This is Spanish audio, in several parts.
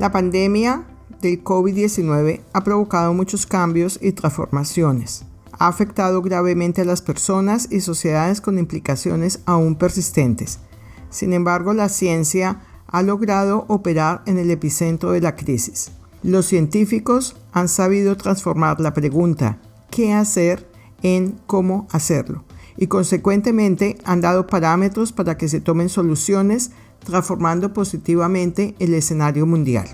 La pandemia del COVID-19 ha provocado muchos cambios y transformaciones. Ha afectado gravemente a las personas y sociedades con implicaciones aún persistentes. Sin embargo, la ciencia ha logrado operar en el epicentro de la crisis. Los científicos han sabido transformar la pregunta ¿qué hacer? en cómo hacerlo y consecuentemente han dado parámetros para que se tomen soluciones transformando positivamente el escenario mundial.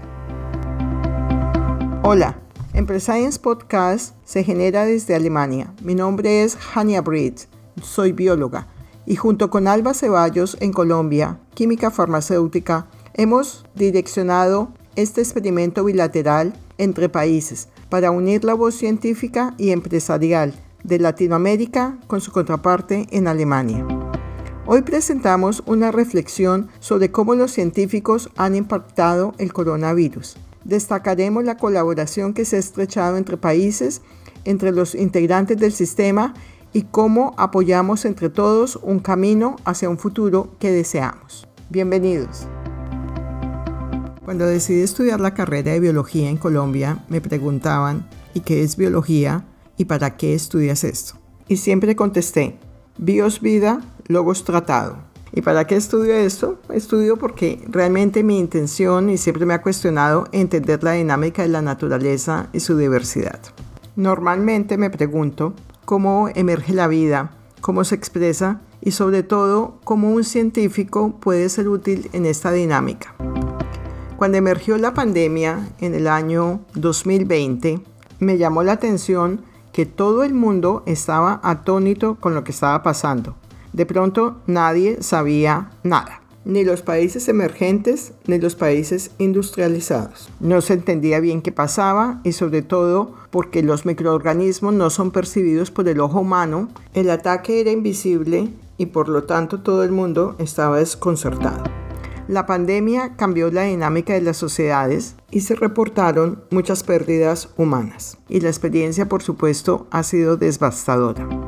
Hola, Emprescience Podcast se genera desde Alemania. Mi nombre es Hania Britt, soy bióloga y junto con Alba Ceballos en Colombia, química farmacéutica, hemos direccionado este experimento bilateral entre países para unir la voz científica y empresarial de Latinoamérica con su contraparte en Alemania. Hoy presentamos una reflexión sobre cómo los científicos han impactado el coronavirus. Destacaremos la colaboración que se ha estrechado entre países, entre los integrantes del sistema y cómo apoyamos entre todos un camino hacia un futuro que deseamos. Bienvenidos. Cuando decidí estudiar la carrera de biología en Colombia, me preguntaban, ¿y qué es biología? ¿Y para qué estudias esto? Y siempre contesté, bios vida, logos tratado. ¿Y para qué estudio esto? Estudio porque realmente mi intención y siempre me ha cuestionado entender la dinámica de la naturaleza y su diversidad. Normalmente me pregunto cómo emerge la vida, cómo se expresa y sobre todo cómo un científico puede ser útil en esta dinámica. Cuando emergió la pandemia en el año 2020, me llamó la atención que todo el mundo estaba atónito con lo que estaba pasando. De pronto nadie sabía nada, ni los países emergentes ni los países industrializados. No se entendía bien qué pasaba y sobre todo porque los microorganismos no son percibidos por el ojo humano, el ataque era invisible y por lo tanto todo el mundo estaba desconcertado. La pandemia cambió la dinámica de las sociedades y se reportaron muchas pérdidas humanas. Y la experiencia, por supuesto, ha sido devastadora.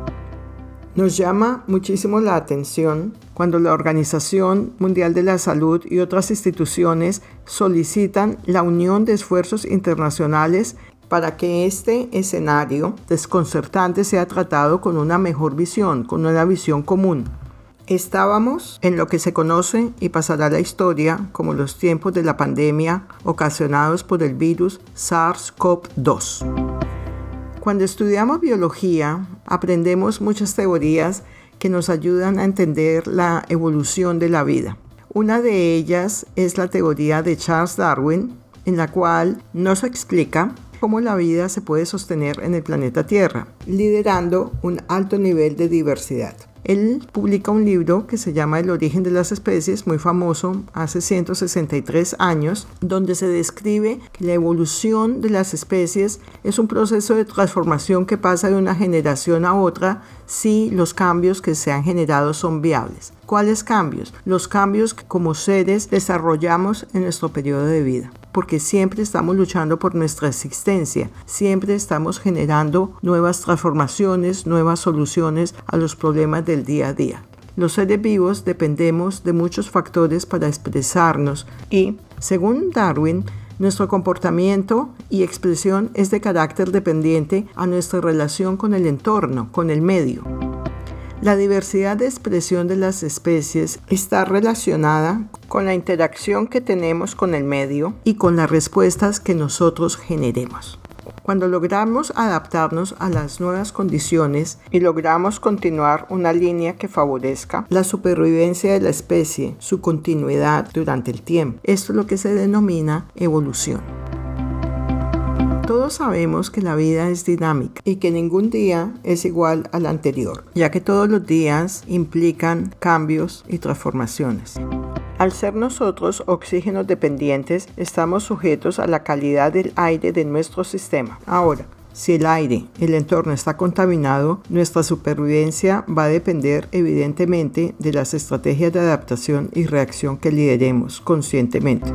Nos llama muchísimo la atención cuando la Organización Mundial de la Salud y otras instituciones solicitan la unión de esfuerzos internacionales para que este escenario desconcertante sea tratado con una mejor visión, con una visión común. Estábamos en lo que se conoce y pasará la historia como los tiempos de la pandemia ocasionados por el virus SARS-CoV-2. Cuando estudiamos biología, aprendemos muchas teorías que nos ayudan a entender la evolución de la vida. Una de ellas es la teoría de Charles Darwin, en la cual nos explica cómo la vida se puede sostener en el planeta Tierra, liderando un alto nivel de diversidad. Él publica un libro que se llama El origen de las especies, muy famoso, hace 163 años, donde se describe que la evolución de las especies es un proceso de transformación que pasa de una generación a otra si los cambios que se han generado son viables. ¿Cuáles cambios? Los cambios que como seres desarrollamos en nuestro periodo de vida porque siempre estamos luchando por nuestra existencia, siempre estamos generando nuevas transformaciones, nuevas soluciones a los problemas del día a día. Los seres vivos dependemos de muchos factores para expresarnos y, según Darwin, nuestro comportamiento y expresión es de carácter dependiente a nuestra relación con el entorno, con el medio. La diversidad de expresión de las especies está relacionada con la interacción que tenemos con el medio y con las respuestas que nosotros generemos. Cuando logramos adaptarnos a las nuevas condiciones y logramos continuar una línea que favorezca la supervivencia de la especie, su continuidad durante el tiempo, esto es lo que se denomina evolución. Todos sabemos que la vida es dinámica y que ningún día es igual al anterior, ya que todos los días implican cambios y transformaciones. Al ser nosotros oxígenos dependientes, estamos sujetos a la calidad del aire de nuestro sistema. Ahora, si el aire, el entorno está contaminado, nuestra supervivencia va a depender evidentemente de las estrategias de adaptación y reacción que lideremos conscientemente.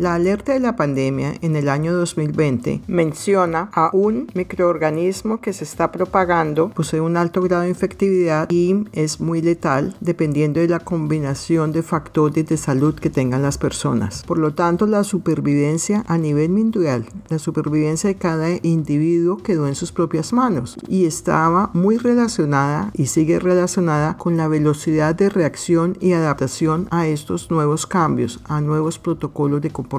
La alerta de la pandemia en el año 2020 menciona a un microorganismo que se está propagando, posee un alto grado de infectividad y es muy letal dependiendo de la combinación de factores de salud que tengan las personas. Por lo tanto, la supervivencia a nivel mundial, la supervivencia de cada individuo quedó en sus propias manos y estaba muy relacionada y sigue relacionada con la velocidad de reacción y adaptación a estos nuevos cambios, a nuevos protocolos de comportamiento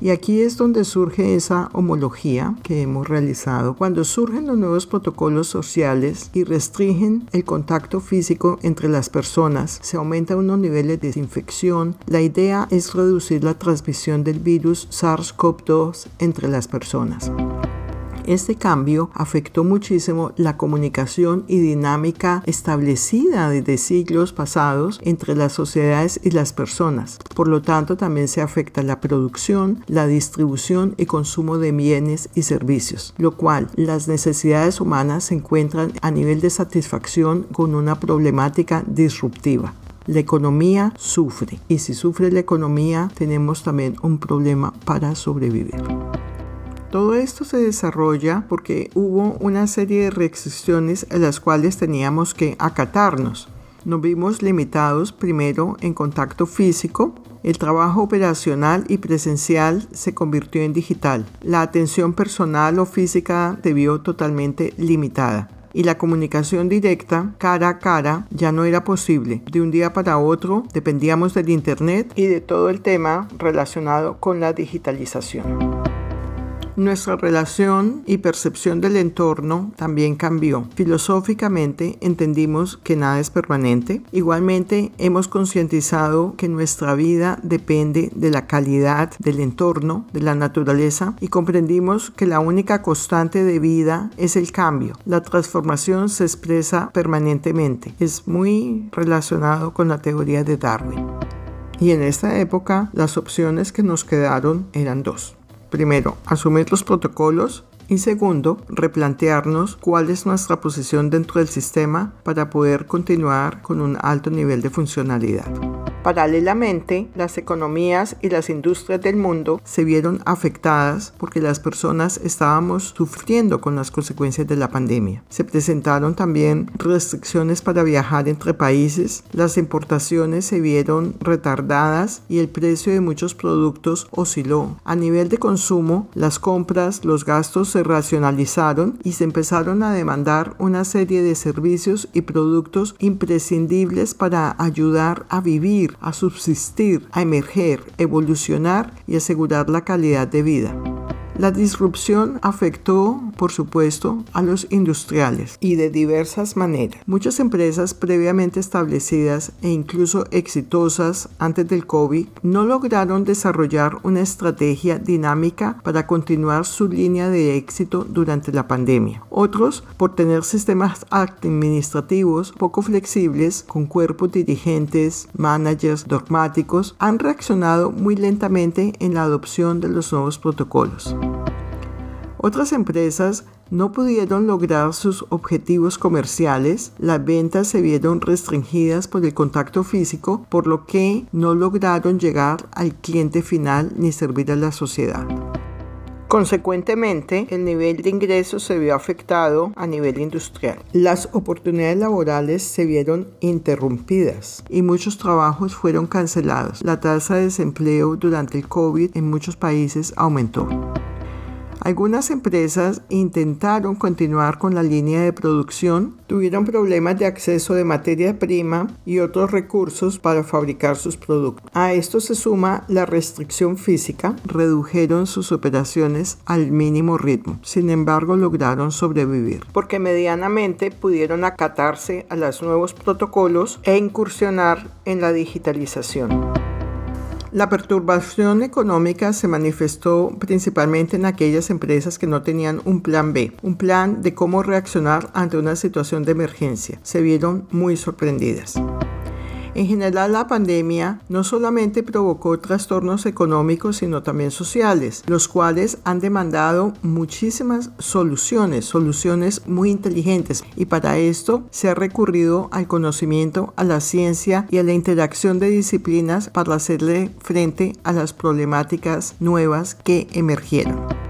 y aquí es donde surge esa homología que hemos realizado. Cuando surgen los nuevos protocolos sociales y restringen el contacto físico entre las personas, se aumentan unos niveles de desinfección. La idea es reducir la transmisión del virus SARS-CoV-2 entre las personas. Este cambio afectó muchísimo la comunicación y dinámica establecida desde siglos pasados entre las sociedades y las personas. Por lo tanto, también se afecta la producción, la distribución y consumo de bienes y servicios, lo cual las necesidades humanas se encuentran a nivel de satisfacción con una problemática disruptiva la economía sufre y si sufre la economía tenemos también un problema para sobrevivir. Todo esto se desarrolla porque hubo una serie de restricciones a las cuales teníamos que acatarnos. Nos vimos limitados primero en contacto físico, el trabajo operacional y presencial se convirtió en digital, la atención personal o física se vio totalmente limitada y la comunicación directa cara a cara ya no era posible. De un día para otro dependíamos del Internet y de todo el tema relacionado con la digitalización. Nuestra relación y percepción del entorno también cambió. Filosóficamente entendimos que nada es permanente. Igualmente hemos concientizado que nuestra vida depende de la calidad del entorno, de la naturaleza y comprendimos que la única constante de vida es el cambio. La transformación se expresa permanentemente. Es muy relacionado con la teoría de Darwin. Y en esta época las opciones que nos quedaron eran dos. Primero, asumir los protocolos y segundo, replantearnos cuál es nuestra posición dentro del sistema para poder continuar con un alto nivel de funcionalidad. Paralelamente, las economías y las industrias del mundo se vieron afectadas porque las personas estábamos sufriendo con las consecuencias de la pandemia. Se presentaron también restricciones para viajar entre países, las importaciones se vieron retardadas y el precio de muchos productos osciló. A nivel de consumo, las compras, los gastos se racionalizaron y se empezaron a demandar una serie de servicios y productos imprescindibles para ayudar a vivir a subsistir, a emerger, evolucionar y asegurar la calidad de vida. La disrupción afectó, por supuesto, a los industriales y de diversas maneras. Muchas empresas previamente establecidas e incluso exitosas antes del COVID no lograron desarrollar una estrategia dinámica para continuar su línea de éxito durante la pandemia. Otros, por tener sistemas administrativos poco flexibles, con cuerpos dirigentes, managers dogmáticos, han reaccionado muy lentamente en la adopción de los nuevos protocolos. Otras empresas no pudieron lograr sus objetivos comerciales, las ventas se vieron restringidas por el contacto físico, por lo que no lograron llegar al cliente final ni servir a la sociedad. Consecuentemente, el nivel de ingresos se vio afectado a nivel industrial. Las oportunidades laborales se vieron interrumpidas y muchos trabajos fueron cancelados. La tasa de desempleo durante el COVID en muchos países aumentó. Algunas empresas intentaron continuar con la línea de producción, tuvieron problemas de acceso de materia prima y otros recursos para fabricar sus productos. A esto se suma la restricción física, redujeron sus operaciones al mínimo ritmo. Sin embargo, lograron sobrevivir porque medianamente pudieron acatarse a los nuevos protocolos e incursionar en la digitalización. La perturbación económica se manifestó principalmente en aquellas empresas que no tenían un plan B, un plan de cómo reaccionar ante una situación de emergencia. Se vieron muy sorprendidas. En general, la pandemia no solamente provocó trastornos económicos, sino también sociales, los cuales han demandado muchísimas soluciones, soluciones muy inteligentes. Y para esto se ha recurrido al conocimiento, a la ciencia y a la interacción de disciplinas para hacerle frente a las problemáticas nuevas que emergieron.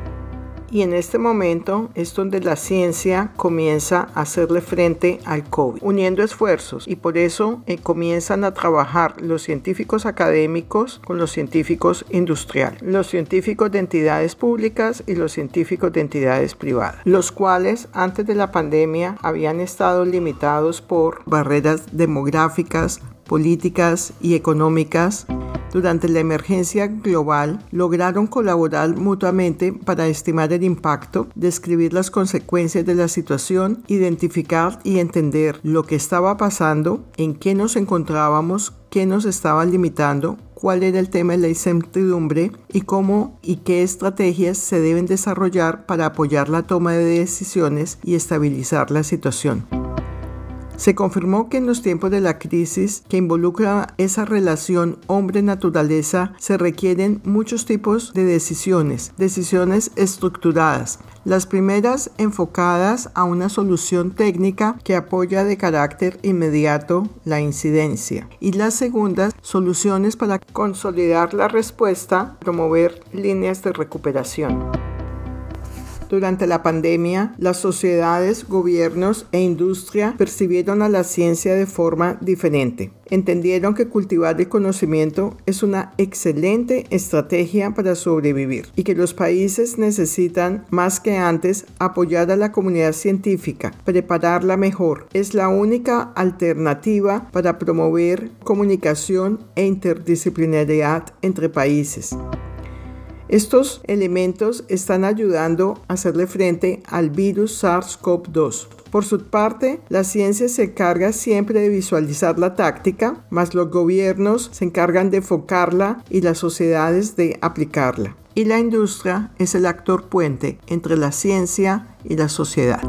Y en este momento es donde la ciencia comienza a hacerle frente al COVID, uniendo esfuerzos. Y por eso eh, comienzan a trabajar los científicos académicos con los científicos industriales, los científicos de entidades públicas y los científicos de entidades privadas, los cuales antes de la pandemia habían estado limitados por barreras demográficas, políticas y económicas durante la emergencia global lograron colaborar mutuamente para estimar el impacto, describir las consecuencias de la situación, identificar y entender lo que estaba pasando, en qué nos encontrábamos, qué nos estaba limitando, cuál era el tema de la incertidumbre y cómo y qué estrategias se deben desarrollar para apoyar la toma de decisiones y estabilizar la situación. Se confirmó que en los tiempos de la crisis que involucra esa relación hombre-naturaleza se requieren muchos tipos de decisiones, decisiones estructuradas. Las primeras enfocadas a una solución técnica que apoya de carácter inmediato la incidencia y las segundas soluciones para consolidar la respuesta, promover líneas de recuperación. Durante la pandemia, las sociedades, gobiernos e industria percibieron a la ciencia de forma diferente. Entendieron que cultivar el conocimiento es una excelente estrategia para sobrevivir y que los países necesitan más que antes apoyar a la comunidad científica, prepararla mejor. Es la única alternativa para promover comunicación e interdisciplinariedad entre países. Estos elementos están ayudando a hacerle frente al virus SARS-CoV-2. Por su parte, la ciencia se encarga siempre de visualizar la táctica, más los gobiernos se encargan de enfocarla y las sociedades de aplicarla. Y la industria es el actor puente entre la ciencia y la sociedad.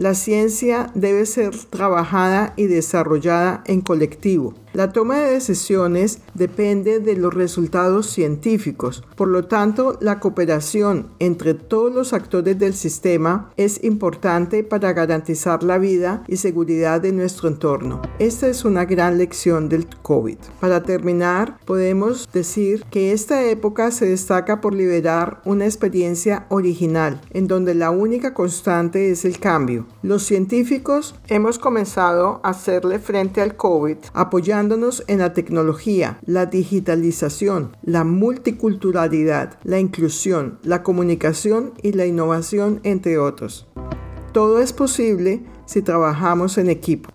La ciencia debe ser trabajada y desarrollada en colectivo. La toma de decisiones depende de los resultados científicos. Por lo tanto, la cooperación entre todos los actores del sistema es importante para garantizar la vida y seguridad de nuestro entorno. Esta es una gran lección del COVID. Para terminar, podemos decir que esta época se destaca por liberar una experiencia original, en donde la única constante es el cambio. Los científicos hemos comenzado a hacerle frente al COVID apoyando en la tecnología, la digitalización, la multiculturalidad, la inclusión, la comunicación y la innovación, entre otros. Todo es posible si trabajamos en equipo.